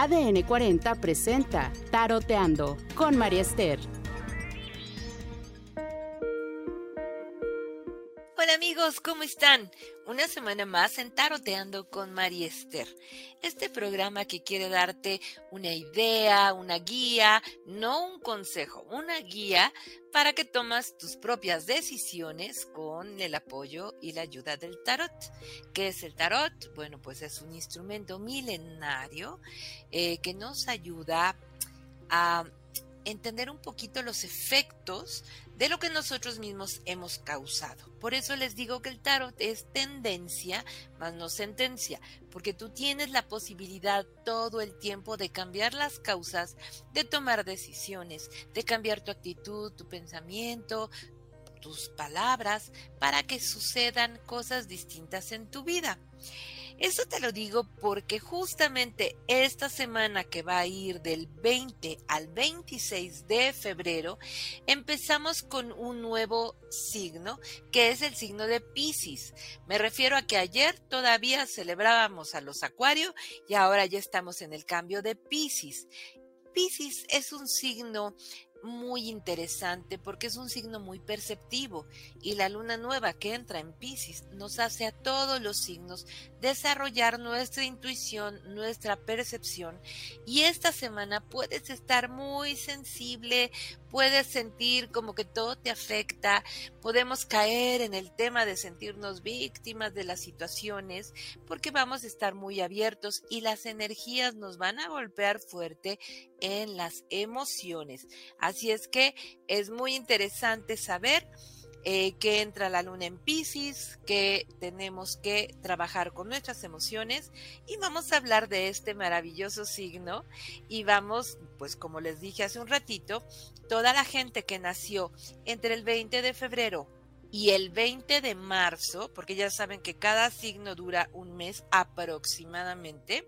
ADN 40 presenta Taroteando con María Esther. ¿Cómo están? Una semana más en Taroteando con María Esther. Este programa que quiere darte una idea, una guía, no un consejo, una guía para que tomas tus propias decisiones con el apoyo y la ayuda del tarot. ¿Qué es el tarot? Bueno, pues es un instrumento milenario eh, que nos ayuda a entender un poquito los efectos de lo que nosotros mismos hemos causado. Por eso les digo que el tarot es tendencia, más no sentencia, porque tú tienes la posibilidad todo el tiempo de cambiar las causas, de tomar decisiones, de cambiar tu actitud, tu pensamiento, tus palabras, para que sucedan cosas distintas en tu vida. Eso te lo digo porque justamente esta semana que va a ir del 20 al 26 de febrero, empezamos con un nuevo signo, que es el signo de Pisces. Me refiero a que ayer todavía celebrábamos a los Acuario y ahora ya estamos en el cambio de Pisces. Pisces es un signo muy interesante porque es un signo muy perceptivo y la luna nueva que entra en Pisces nos hace a todos los signos desarrollar nuestra intuición, nuestra percepción y esta semana puedes estar muy sensible, puedes sentir como que todo te afecta, podemos caer en el tema de sentirnos víctimas de las situaciones porque vamos a estar muy abiertos y las energías nos van a golpear fuerte en las emociones. Así es que es muy interesante saber eh, que entra la luna en Pisces, que tenemos que trabajar con nuestras emociones y vamos a hablar de este maravilloso signo y vamos, pues como les dije hace un ratito, toda la gente que nació entre el 20 de febrero y el 20 de marzo, porque ya saben que cada signo dura un mes aproximadamente,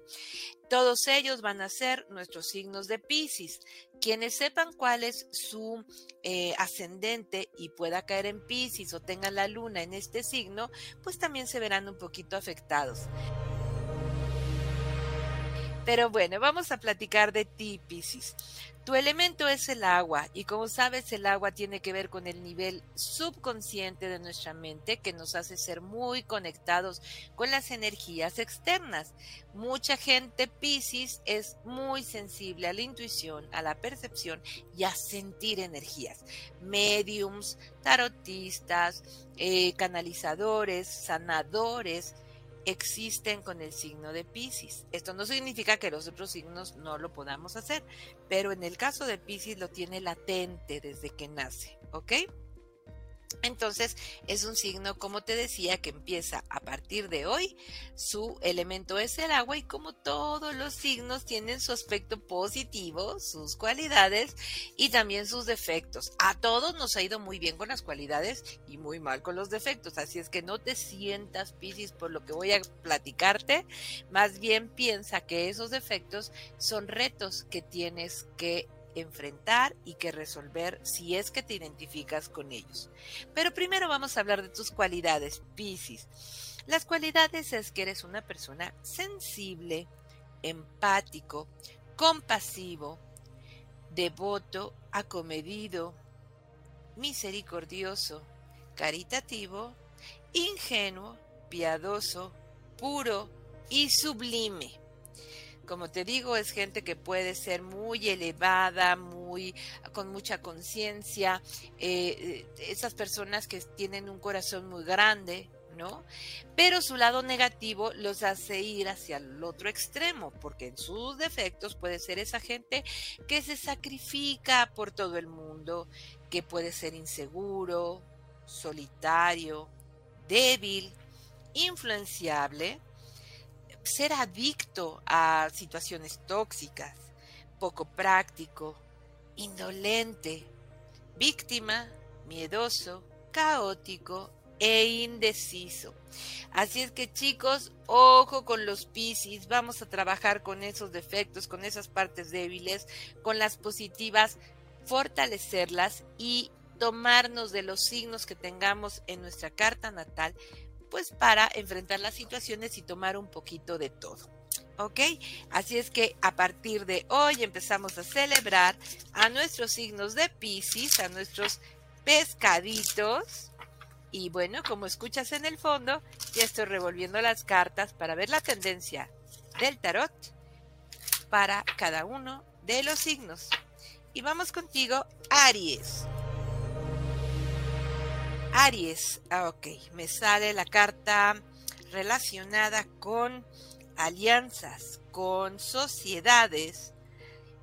todos ellos van a ser nuestros signos de Pisces. Quienes sepan cuál es su eh, ascendente y pueda caer en Pisces o tengan la luna en este signo, pues también se verán un poquito afectados. Pero bueno, vamos a platicar de ti, Pisces. Tu elemento es el agua y como sabes el agua tiene que ver con el nivel subconsciente de nuestra mente que nos hace ser muy conectados con las energías externas. Mucha gente Pisces es muy sensible a la intuición, a la percepción y a sentir energías. Mediums, tarotistas, eh, canalizadores, sanadores, existen con el signo de Pisces. Esto no significa que los otros signos no lo podamos hacer, pero en el caso de Pisces lo tiene latente desde que nace, ¿ok? Entonces es un signo, como te decía, que empieza a partir de hoy. Su elemento es el agua y como todos los signos tienen su aspecto positivo, sus cualidades y también sus defectos. A todos nos ha ido muy bien con las cualidades y muy mal con los defectos. Así es que no te sientas, Piscis, por lo que voy a platicarte. Más bien piensa que esos defectos son retos que tienes que enfrentar y que resolver si es que te identificas con ellos. Pero primero vamos a hablar de tus cualidades, Piscis. Las cualidades es que eres una persona sensible, empático, compasivo, devoto, acomedido, misericordioso, caritativo, ingenuo, piadoso, puro y sublime como te digo, es gente que puede ser muy elevada, muy con mucha conciencia, eh, esas personas que tienen un corazón muy grande, ¿no? Pero su lado negativo los hace ir hacia el otro extremo, porque en sus defectos puede ser esa gente que se sacrifica por todo el mundo, que puede ser inseguro, solitario, débil, influenciable, ser adicto a situaciones tóxicas, poco práctico, indolente, víctima, miedoso, caótico e indeciso. Así es que chicos, ojo con los piscis, vamos a trabajar con esos defectos, con esas partes débiles, con las positivas, fortalecerlas y tomarnos de los signos que tengamos en nuestra carta natal pues para enfrentar las situaciones y tomar un poquito de todo. ¿ok? Así es que a partir de hoy empezamos a celebrar a nuestros signos de Pisces, a nuestros pescaditos. Y bueno, como escuchas en el fondo, ya estoy revolviendo las cartas para ver la tendencia del tarot para cada uno de los signos. Y vamos contigo, Aries. Aries, ah, ok, me sale la carta relacionada con alianzas, con sociedades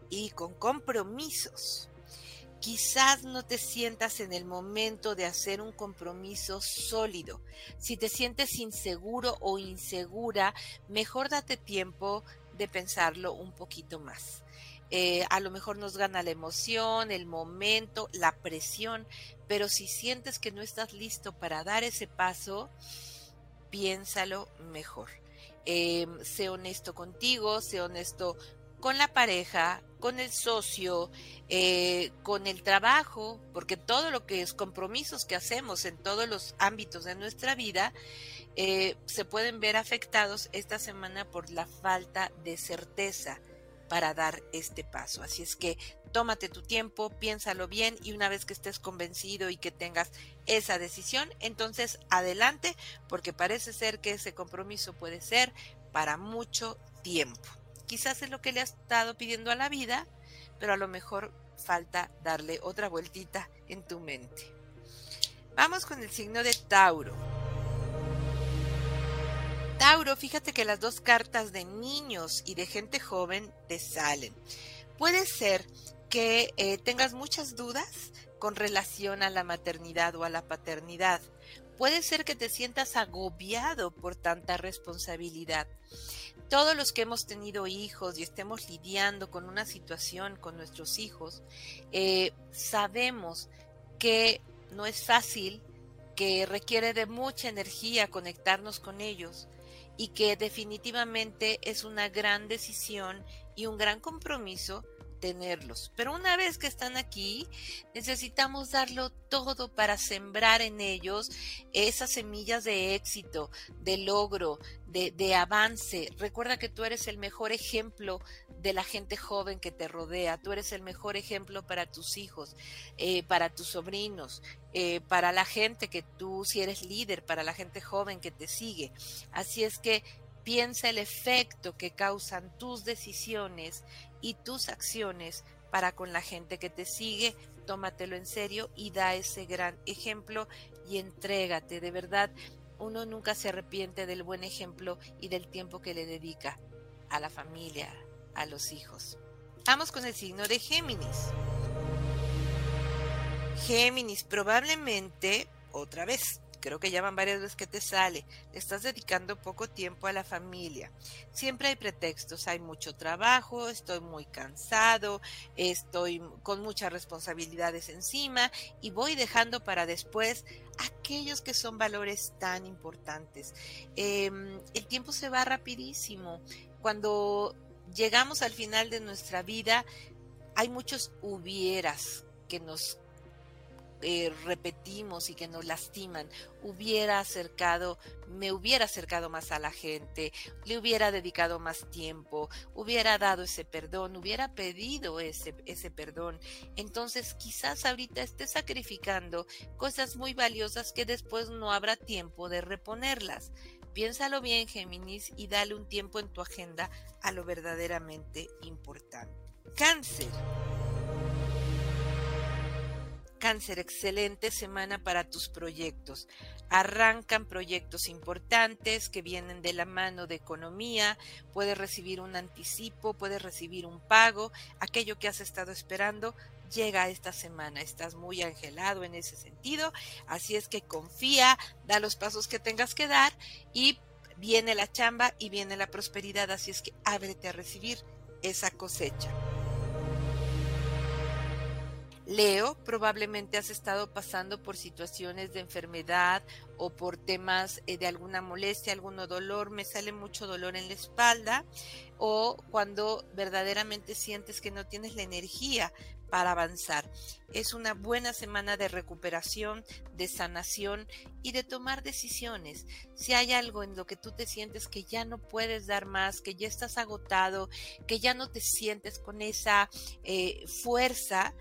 y con compromisos. Quizás no te sientas en el momento de hacer un compromiso sólido. Si te sientes inseguro o insegura, mejor date tiempo de pensarlo un poquito más. Eh, a lo mejor nos gana la emoción, el momento, la presión, pero si sientes que no estás listo para dar ese paso, piénsalo mejor. Eh, sé honesto contigo, sé honesto con la pareja, con el socio, eh, con el trabajo, porque todo lo que es compromisos que hacemos en todos los ámbitos de nuestra vida se pueden ver afectados esta semana por la falta de certeza para dar este paso. Así es que tómate tu tiempo, piénsalo bien y una vez que estés convencido y que tengas esa decisión, entonces adelante, porque parece ser que ese compromiso puede ser para mucho tiempo. Quizás es lo que le has estado pidiendo a la vida, pero a lo mejor falta darle otra vueltita en tu mente. Vamos con el signo de Tauro. Tauro, fíjate que las dos cartas de niños y de gente joven te salen. Puede ser que eh, tengas muchas dudas con relación a la maternidad o a la paternidad. Puede ser que te sientas agobiado por tanta responsabilidad. Todos los que hemos tenido hijos y estemos lidiando con una situación con nuestros hijos, eh, sabemos que no es fácil, que requiere de mucha energía conectarnos con ellos y que definitivamente es una gran decisión y un gran compromiso tenerlos. Pero una vez que están aquí, necesitamos darlo todo para sembrar en ellos esas semillas de éxito, de logro, de, avance. Recuerda que tú eres el mejor ejemplo de la gente joven que te rodea. Tú eres el mejor ejemplo para tus hijos, eh, para tus sobrinos, eh, para la gente que tú, si eres líder, para la gente joven que te sigue. Así es que piensa el efecto que causan tus decisiones y tus acciones para con la gente que te sigue, tómatelo en serio y da ese gran ejemplo y entrégate. De verdad, uno nunca se arrepiente del buen ejemplo y del tiempo que le dedica a la familia, a los hijos. Vamos con el signo de Géminis. Géminis, probablemente, otra vez, creo que ya van varias veces que te sale, le estás dedicando poco tiempo a la familia. Siempre hay pretextos, hay mucho trabajo, estoy muy cansado, estoy con muchas responsabilidades encima y voy dejando para después aquellos que son valores tan importantes. Em, el tiempo se va rapidísimo. Cuando llegamos al final de nuestra vida, hay muchos hubieras que nos eh, repetimos y que nos lastiman, hubiera acercado, me hubiera acercado más a la gente, le hubiera dedicado más tiempo, hubiera dado ese perdón, hubiera pedido ese, ese perdón. Entonces quizás ahorita esté sacrificando cosas muy valiosas que después no habrá tiempo de reponerlas. Piénsalo bien, Géminis, y dale un tiempo en tu agenda a lo verdaderamente importante. Cáncer. Cáncer, excelente semana para tus proyectos. Arrancan proyectos importantes que vienen de la mano de economía, puedes recibir un anticipo, puedes recibir un pago, aquello que has estado esperando llega esta semana. Estás muy angelado en ese sentido, así es que confía, da los pasos que tengas que dar y viene la chamba y viene la prosperidad, así es que ábrete a recibir esa cosecha. Leo, probablemente has estado pasando por situaciones de enfermedad o por temas eh, de alguna molestia, algún dolor, me sale mucho dolor en la espalda o cuando verdaderamente sientes que no tienes la energía para avanzar. Es una buena semana de recuperación, de sanación y de tomar decisiones. Si hay algo en lo que tú te sientes que ya no puedes dar más, que ya estás agotado, que ya no te sientes con esa eh, fuerza,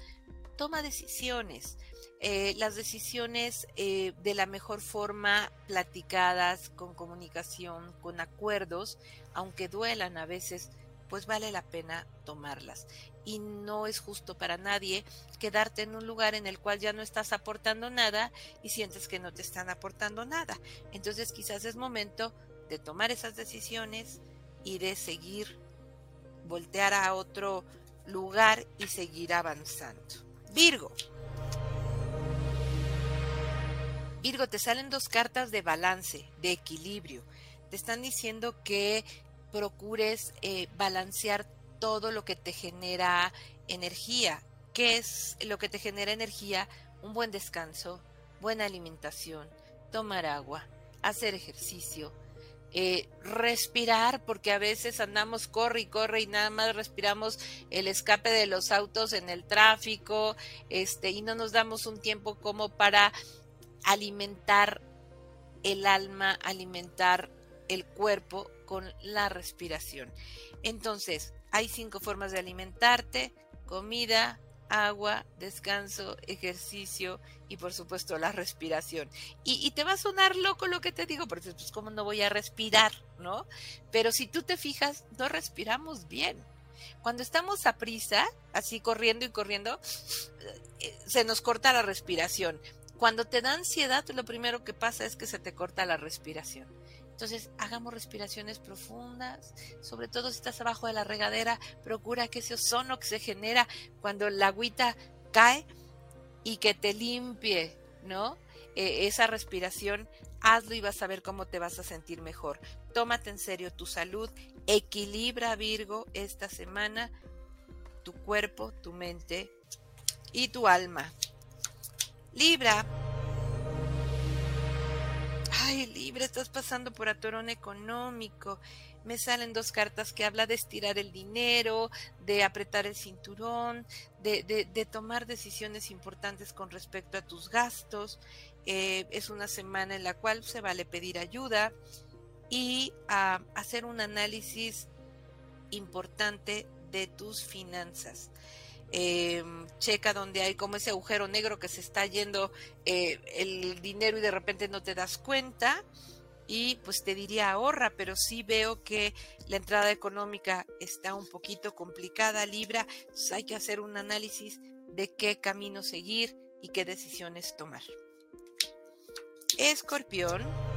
toma decisiones. Eh, las decisiones eh, de la mejor forma platicadas, con comunicación, con acuerdos, aunque duelan a veces, pues vale la pena tomarlas. Y no es justo para nadie quedarte en un lugar en el cual ya no estás aportando nada y sientes que no te están aportando nada. Entonces quizás es momento de tomar esas decisiones y de seguir, voltear a otro lugar y seguir avanzando. Virgo. Virgo, te salen dos cartas de balance, de equilibrio. Te están diciendo que procures eh, balancear todo lo que te genera energía. ¿Qué es lo que te genera energía? Un buen descanso, buena alimentación, tomar agua, hacer ejercicio, eh, respirar, porque a veces andamos corre y corre y nada más respiramos el escape de los autos en el tráfico, este, y no nos damos un tiempo como para alimentar el alma, alimentar el cuerpo con la respiración. Entonces, hay cinco formas de alimentarte, comida, agua, descanso, ejercicio y por supuesto la respiración. Y, te va a sonar loco lo que te digo, porque pues cómo no voy a respirar, ¿no? Pero si tú te fijas, no respiramos bien. Cuando estamos a prisa, así corriendo y corriendo, eh, se nos corta la respiración. Cuando te da ansiedad, lo primero que pasa es que se te corta la respiración. Entonces, hagamos respiraciones profundas, sobre todo si estás abajo de la regadera, procura que ese ozono que se genera cuando la agüita cae y que te limpie, ¿no? E, esa respiración, hazlo y vas a ver cómo te vas a sentir mejor. Tómate en serio tu salud, equilibra Virgo esta semana tu cuerpo, tu mente y tu alma. Libra ay, libre, estás pasando por atorón económico. Me salen dos cartas que habla de estirar el dinero, de apretar el cinturón, de, de, tomar decisiones importantes con respecto a tus gastos. Eh, es una semana en la cual se vale pedir ayuda y a hacer un análisis importante de tus finanzas. Eh, checa donde hay como ese agujero negro que se está yendo eh, el dinero y de repente no te das cuenta y pues te diría ahorra, pero sí veo que la entrada económica está un poquito complicada, Libra, hay que hacer un análisis de qué camino seguir y qué decisiones tomar. Escorpión.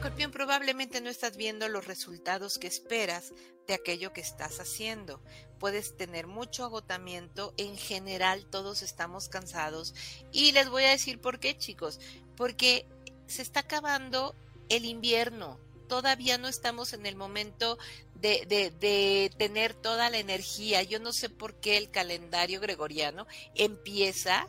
Escorpión, probablemente no estás viendo los resultados que esperas de aquello que estás haciendo. Puedes tener mucho agotamiento, en general todos estamos cansados. Y les voy a decir por qué, chicos, porque se está acabando el invierno. Todavía no estamos en el momento de, de, de, tener toda la energía. Yo no sé por qué el calendario gregoriano empieza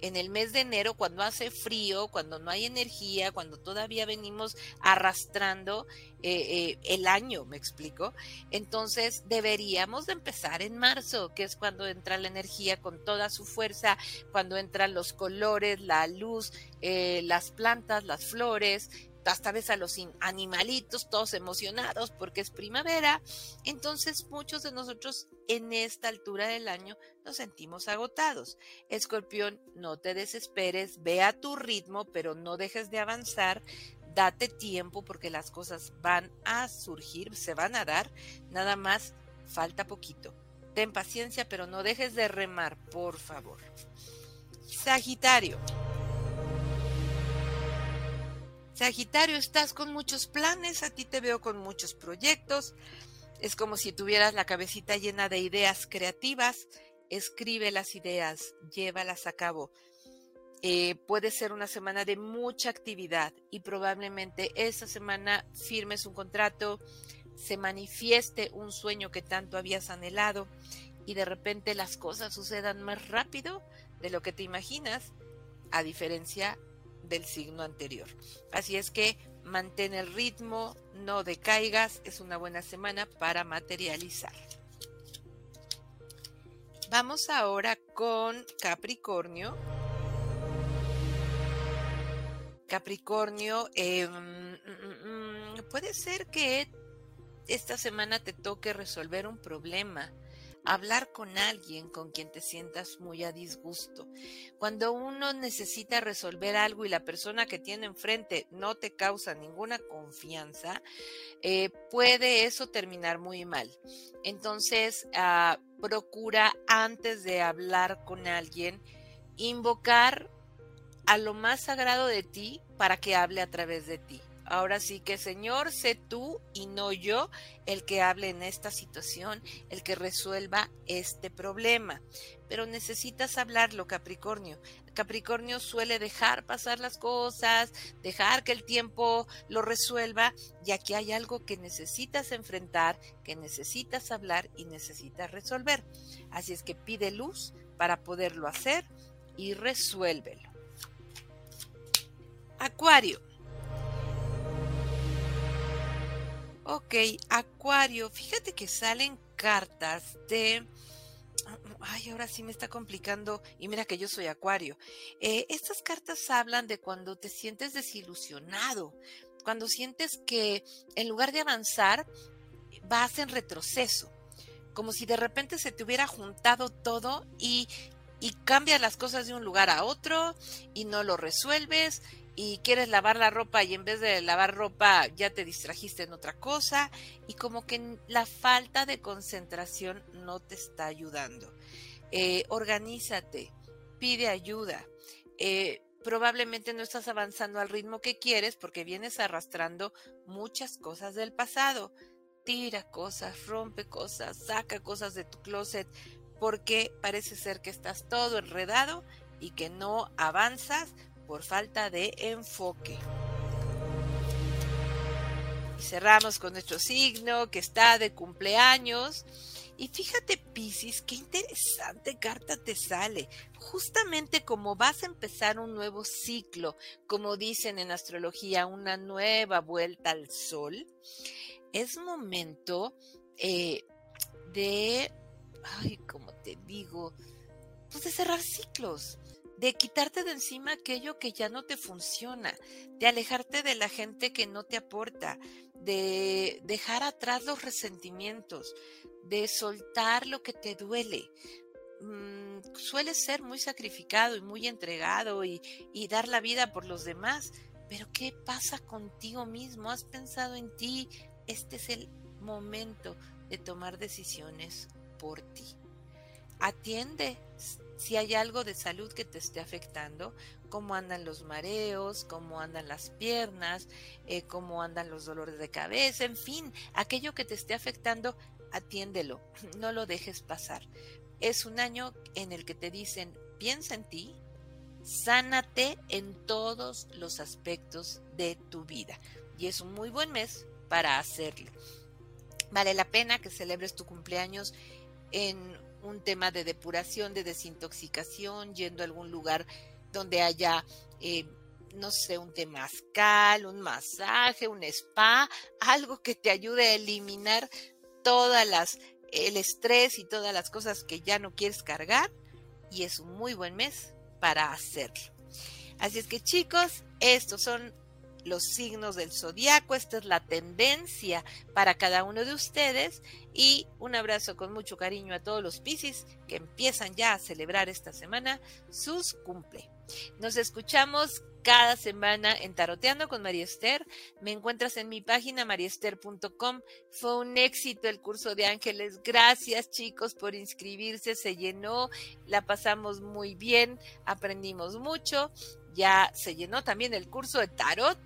en el mes de enero, cuando hace frío, cuando no hay energía, cuando todavía venimos arrastrando eh, eh, el año, me explico. Entonces deberíamos de empezar en marzo, que es cuando entra la energía con toda su fuerza, cuando entran los colores, la luz, eh, las plantas, las flores, hasta ves a los animalitos todos emocionados porque es primavera. Entonces muchos de nosotros en esta altura del año nos sentimos agotados. Escorpión, no te desesperes, ve a tu ritmo, pero no dejes de avanzar. Date tiempo porque las cosas van a surgir, se van a dar. Nada más falta poquito. Ten paciencia, pero no dejes de remar, por favor. Sagitario. Sagitario, estás con muchos planes, a ti te veo con muchos proyectos. Es como si tuvieras la cabecita llena de ideas creativas. Escribe las ideas, llévalas a cabo. Eh, puede ser una semana de mucha actividad y probablemente esa semana firmes un contrato, se manifieste un sueño que tanto habías anhelado y de repente las cosas sucedan más rápido de lo que te imaginas, a diferencia del signo anterior. Así es que mantén el ritmo, no decaigas, es una buena semana para materializar. Vamos ahora con Capricornio. Capricornio, em, mm, mm, puede ser que esta semana te toque resolver un problema, hablar con alguien con quien te sientas muy a disgusto. Cuando uno necesita resolver algo y la persona que tiene enfrente no te causa ninguna confianza, eh, puede eso terminar muy mal. Entonces, ah, procura antes de hablar con alguien invocar a lo más sagrado de ti para que hable a través de ti. Ahora sí que Señor, sé tú y no yo el que hable en esta situación, el que resuelva este problema. Pero necesitas hablarlo, Capricornio. Capricornio suele dejar pasar las cosas, dejar que el tiempo lo resuelva, y aquí hay algo que necesitas enfrentar, que necesitas hablar y necesitas resolver. Así es que pide luz para poderlo hacer y resuélvelo. Acuario. Ok, Acuario, fíjate que salen cartas de... Ay, ahora sí me está complicando. Y mira que yo soy Acuario. Eh, estas cartas hablan de cuando te sientes desilusionado, cuando sientes que en lugar de avanzar, vas en retroceso, como si de repente se te hubiera juntado todo y, y cambias las cosas de un lugar a otro y no lo resuelves y quieres lavar la ropa y en vez de lavar ropa ya te distrajiste en otra cosa y como que la falta de concentración no te está ayudando. Eh, organízate, pide ayuda. Eh, probablemente no estás avanzando al ritmo que quieres porque vienes arrastrando muchas cosas del pasado. Tira cosas, rompe cosas, saca cosas de tu closet porque parece ser que estás todo enredado y que no avanzas por falta de enfoque. Cerramos con nuestro signo que está de cumpleaños. Y fíjate, Piscis, qué interesante carta te sale. Justamente como vas a empezar un nuevo ciclo, como dicen en astrología, una nueva vuelta al sol, es momento eh, de, ay, como te digo, pues de cerrar ciclos de quitarte de encima aquello que ya no te funciona, de alejarte de la gente que no te aporta, de dejar atrás los resentimientos, de soltar lo que te duele. Mm, suele ser muy sacrificado y muy entregado y, y dar la vida por los demás, pero ¿qué pasa contigo mismo? ¿Has pensado en ti? Este es el momento de tomar decisiones por ti. Atiende si hay algo de salud que te esté afectando, cómo andan los mareos, cómo andan las piernas, eh, cómo andan los dolores de cabeza, en fin, aquello que te esté afectando, atiéndelo, no lo dejes pasar. Es un año en el que te dicen, piensa en ti, sánate en todos los aspectos de tu vida. Y es un muy buen mes para hacerlo. Vale la pena que celebres tu cumpleaños en un tema de depuración, de desintoxicación, yendo a algún lugar donde haya, eh, no sé, un temazcal, un masaje, un spa, algo que te ayude a eliminar todas las, el estrés y todas las cosas que ya no quieres cargar. Y es un muy buen mes para hacerlo. Así es que chicos, estos son los signos del zodiaco, esta es la tendencia para cada uno de ustedes y un abrazo con mucho cariño a todos los Piscis que empiezan ya a celebrar esta semana sus cumple. Nos escuchamos cada semana en Taroteando con María Esther. Me encuentras en mi página mariester.com. Fue un éxito el curso de ángeles. Gracias chicos por inscribirse. Se llenó, la pasamos muy bien, aprendimos mucho. Ya se llenó también el curso de tarot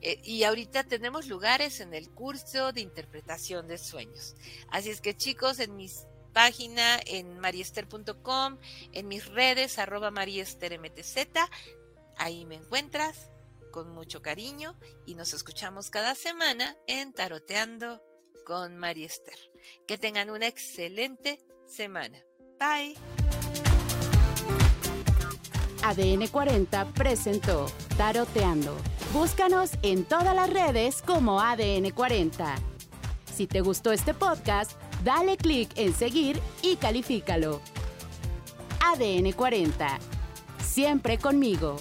eh, y ahorita tenemos lugares en el curso de interpretación de sueños. Así es que chicos, en mis página en mariester.com, en mis redes arroba mariestermtz, ahí me encuentras con mucho cariño y nos escuchamos cada semana en Taroteando con Mariester. Que tengan una excelente semana. Bye. ADN 40 presentó Taroteando. Búscanos en todas las redes como ADN 40. Si te gustó este podcast, dale clic en seguir y califícalo. ADN 40. Siempre conmigo.